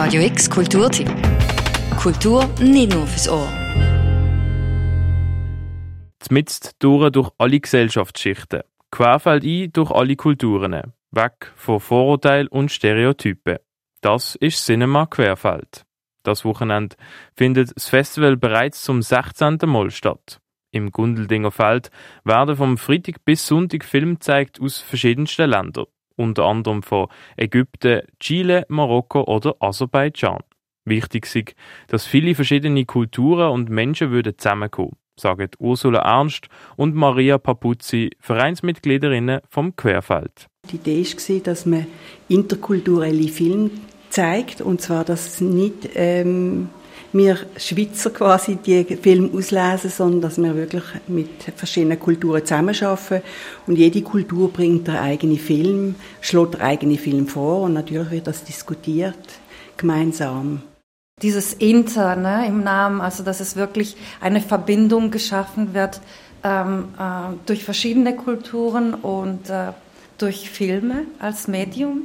Radio X Kulturtipp. Kultur nicht nur fürs Ohr. Zmitzt durch durch alle Gesellschaftsschichten. Querfeld ein durch alle Kulturen. Weg von Vorurteilen und Stereotypen. Das ist Cinema Querfeld. Das Wochenende findet das Festival bereits zum 16. Mal statt. Im Gundeldinger Feld werden vom Freitag bis Sonntag Filme gezeigt aus verschiedensten Ländern, unter anderem von Ägypten, Chile, Marokko oder Aserbaidschan. Wichtig ist, dass viele verschiedene Kulturen und Menschen würden zusammenkommen, sagen Ursula Ernst und Maria Papuzzi, Vereinsmitgliederinnen vom Querfeld. Die Idee war, dass man interkulturelle Filme zeigt, und zwar, dass nicht ähm, wir Schweizer quasi die Filme auslesen, sondern dass wir wirklich mit verschiedenen Kulturen zusammenarbeiten und jede Kultur bringt einen eigenen Film, schlägt einen eigenen Film vor und natürlich wird das diskutiert gemeinsam. Dieses Inter ne, im Namen, also dass es wirklich eine Verbindung geschaffen wird ähm, äh, durch verschiedene Kulturen und äh, durch Filme als Medium.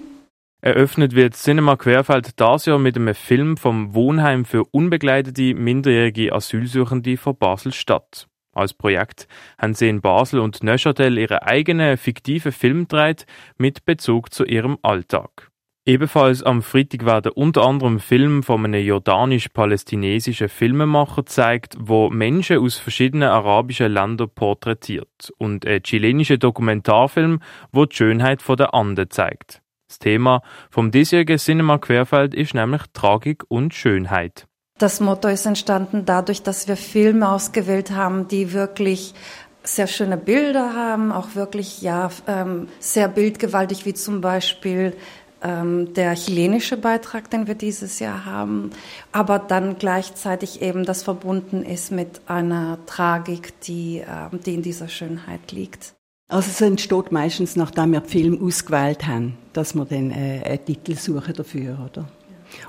Eröffnet wird Cinema Querfeld das Jahr mit einem Film vom Wohnheim für unbegleitete minderjährige Asylsuchende von Basel-Stadt. Als Projekt haben sie in Basel und Neuchâtel ihre eigenen fiktiven Film gedreht mit Bezug zu ihrem Alltag. Ebenfalls am Freitag werden unter anderem Filme von einem jordanisch-palästinensischen Filmemacher gezeigt, wo Menschen aus verschiedenen arabischen Ländern porträtiert und ein chilenischer Dokumentarfilm, wo die Schönheit der Anden zeigt. Das Thema vom diesjährigen Cinema Querfeld ist nämlich Tragik und Schönheit. Das Motto ist entstanden dadurch, dass wir Filme ausgewählt haben, die wirklich sehr schöne Bilder haben, auch wirklich ja ähm, sehr bildgewaltig, wie zum Beispiel ähm, der chilenische Beitrag, den wir dieses Jahr haben, aber dann gleichzeitig eben das verbunden ist mit einer Tragik, die, äh, die in dieser Schönheit liegt. Also es entsteht meistens, nachdem wir den Film ausgewählt haben, dass wir dann äh, einen Titel suchen dafür, oder?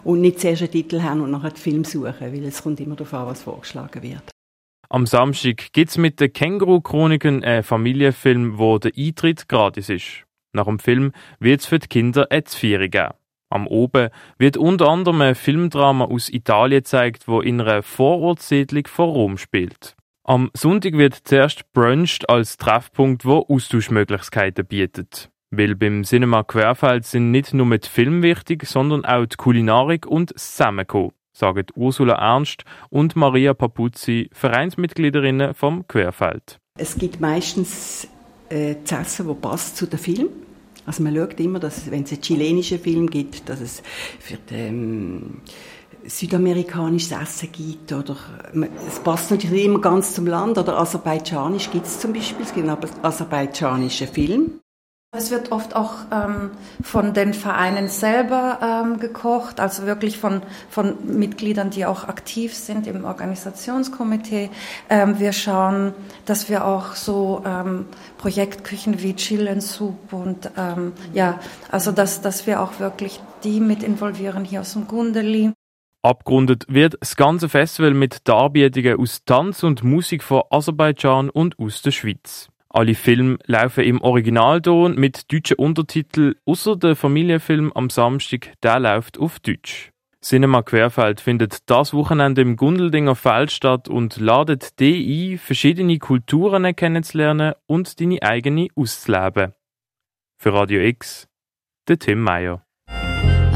Und nicht zuerst einen Titel haben und nachher den Film suchen, weil es kommt immer darauf an, was vorgeschlagen wird. Am Samstag gibt es mit den Känguru-Chroniken einen Familienfilm, wo der Eintritt gratis ist. Nach dem Film wird es für die Kinder eine Zviere geben. Am Oben wird unter anderem ein Filmdrama aus Italien gezeigt, wo in einer Vorortsiedlung vor Rom spielt. Am Sonntag wird zuerst bruncht als Treffpunkt, wo Austauschmöglichkeiten bietet. Weil beim Cinema Querfeld sind nicht nur die Filme wichtig, sondern auch die Kulinarik und das Zusammenkommen, sagen Ursula Ernst und Maria Papuzzi, Vereinsmitgliederinnen vom Querfeld. Es gibt meistens äh, zu essen, das passt zu dem Film. Also man schaut immer, dass wenn es einen chilenischen Film gibt, dass es für den ähm, südamerikanisches Essen gibt oder es passt natürlich immer ganz zum Land oder aserbaidschanisch gibt es zum Beispiel, es gibt einen aserbaidschanischen Film. Es wird oft auch ähm, von den Vereinen selber ähm, gekocht, also wirklich von, von Mitgliedern, die auch aktiv sind im Organisationskomitee. Ähm, wir schauen, dass wir auch so ähm, Projektküchen wie Chill and Soup und ähm, ja, also dass, dass wir auch wirklich die mit involvieren hier aus dem Gundeli. Abgerundet wird das ganze Festival mit Darbietungen aus Tanz und Musik von Aserbaidschan und aus der Schweiz. Alle Filme laufen im Originalton mit deutschen Untertiteln, außer der Familienfilm am Samstag, der läuft auf Deutsch. Cinema Querfeld findet das Wochenende im Gundeldinger Feld statt und ladet dich ein, verschiedene Kulturen kennenzulernen und deine eigene auszuleben. Für Radio X, der Tim Meyer.